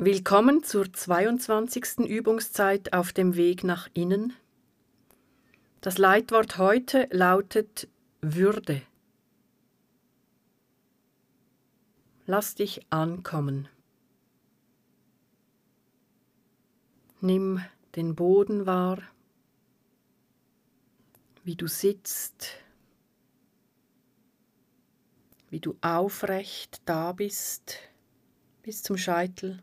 Willkommen zur 22. Übungszeit auf dem Weg nach innen. Das Leitwort heute lautet Würde. Lass dich ankommen. Nimm den Boden wahr, wie du sitzt, wie du aufrecht da bist bis zum Scheitel.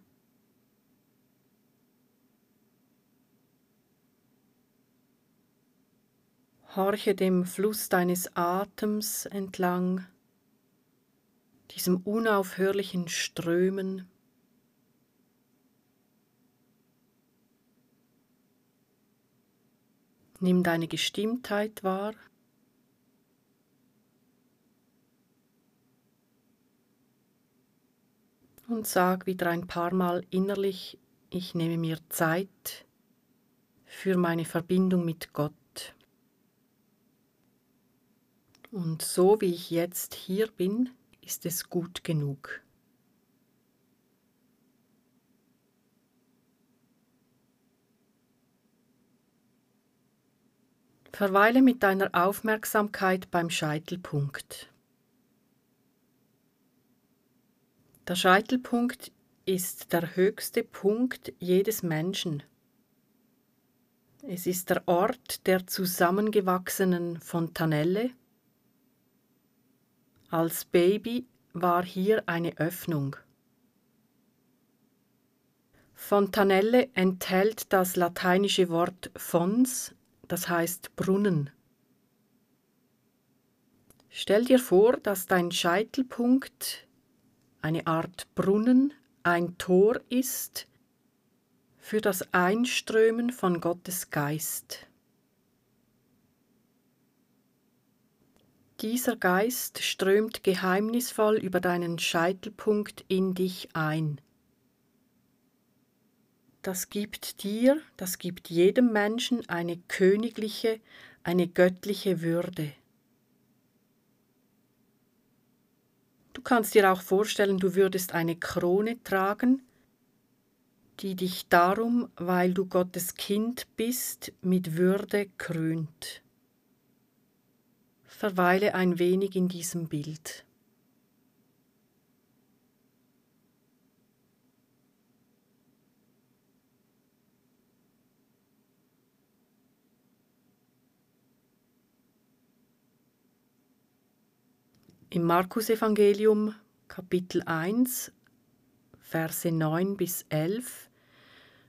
Horche dem Fluss deines Atems entlang, diesem unaufhörlichen Strömen. Nimm deine Gestimmtheit wahr. Und sag wieder ein paar Mal innerlich, ich nehme mir Zeit für meine Verbindung mit Gott. Und so wie ich jetzt hier bin, ist es gut genug. Verweile mit deiner Aufmerksamkeit beim Scheitelpunkt. Der Scheitelpunkt ist der höchste Punkt jedes Menschen. Es ist der Ort der zusammengewachsenen Fontanelle, als Baby war hier eine Öffnung. Fontanelle enthält das lateinische Wort fons, das heißt Brunnen. Stell dir vor, dass dein Scheitelpunkt eine Art Brunnen, ein Tor ist für das Einströmen von Gottes Geist. Dieser Geist strömt geheimnisvoll über deinen Scheitelpunkt in dich ein. Das gibt dir, das gibt jedem Menschen eine königliche, eine göttliche Würde. Du kannst dir auch vorstellen, du würdest eine Krone tragen, die dich darum, weil du Gottes Kind bist, mit Würde krönt verweile ein wenig in diesem Bild. Im Markus-Evangelium, Kapitel 1, Verse 9 bis 11,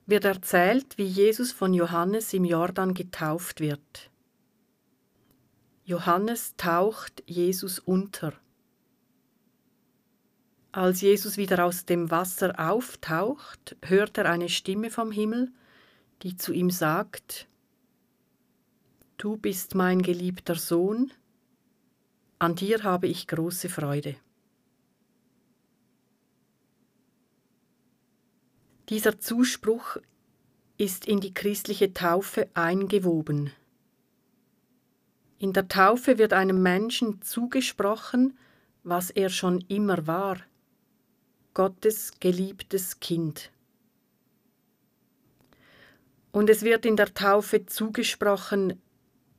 wird erzählt, wie Jesus von Johannes im Jordan getauft wird. Johannes taucht Jesus unter. Als Jesus wieder aus dem Wasser auftaucht, hört er eine Stimme vom Himmel, die zu ihm sagt, Du bist mein geliebter Sohn, an dir habe ich große Freude. Dieser Zuspruch ist in die christliche Taufe eingewoben. In der Taufe wird einem Menschen zugesprochen, was er schon immer war, Gottes geliebtes Kind. Und es wird in der Taufe zugesprochen,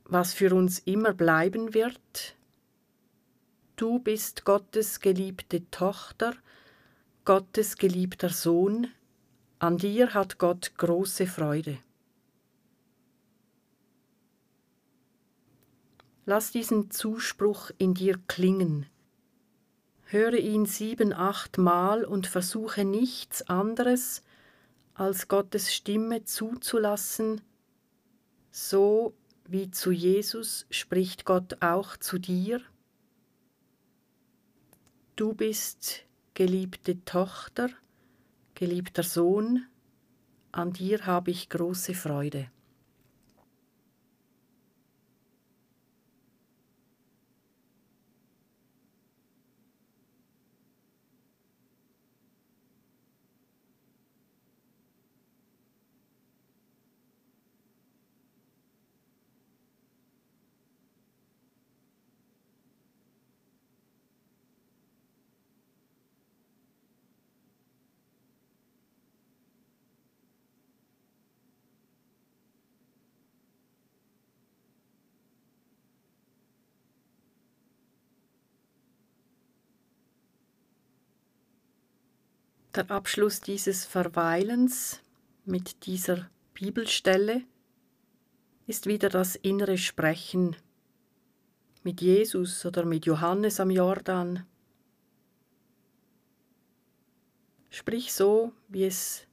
was für uns immer bleiben wird. Du bist Gottes geliebte Tochter, Gottes geliebter Sohn, an dir hat Gott große Freude. Lass diesen Zuspruch in dir klingen. Höre ihn sieben, acht Mal und versuche nichts anderes, als Gottes Stimme zuzulassen. So wie zu Jesus spricht Gott auch zu dir. Du bist geliebte Tochter, geliebter Sohn, an dir habe ich große Freude. Der Abschluss dieses Verweilens mit dieser Bibelstelle ist wieder das innere Sprechen mit Jesus oder mit Johannes am Jordan. Sprich so, wie es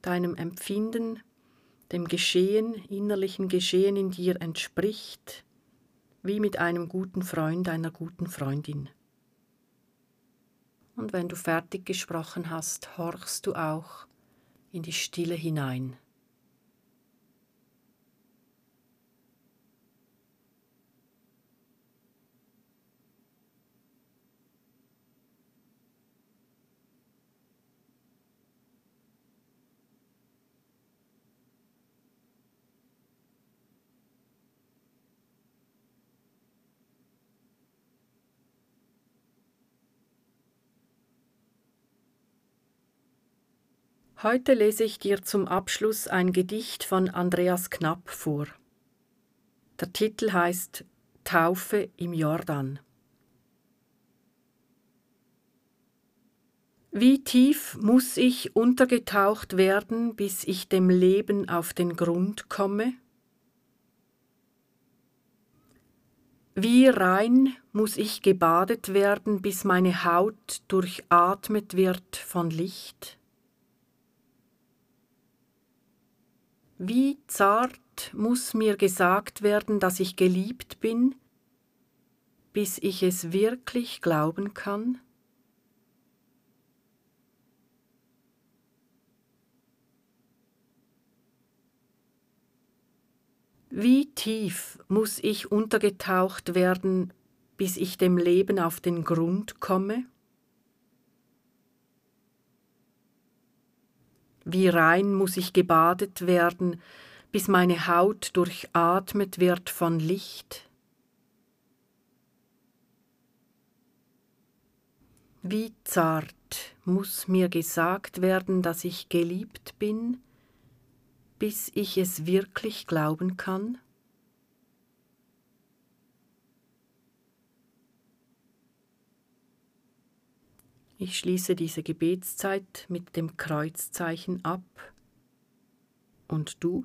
deinem Empfinden, dem Geschehen, innerlichen Geschehen in dir entspricht, wie mit einem guten Freund, einer guten Freundin. Und wenn du fertig gesprochen hast, horchst du auch in die Stille hinein. Heute lese ich dir zum Abschluss ein Gedicht von Andreas Knapp vor. Der Titel heißt Taufe im Jordan. Wie tief muss ich untergetaucht werden, bis ich dem Leben auf den Grund komme? Wie rein muss ich gebadet werden, bis meine Haut durchatmet wird von Licht? Wie zart muss mir gesagt werden, dass ich geliebt bin, bis ich es wirklich glauben kann? Wie tief muss ich untergetaucht werden, bis ich dem Leben auf den Grund komme? Wie rein muss ich gebadet werden, bis meine Haut durchatmet wird von Licht? Wie zart muss mir gesagt werden, dass ich geliebt bin, bis ich es wirklich glauben kann? Ich schließe diese Gebetszeit mit dem Kreuzzeichen ab. Und du?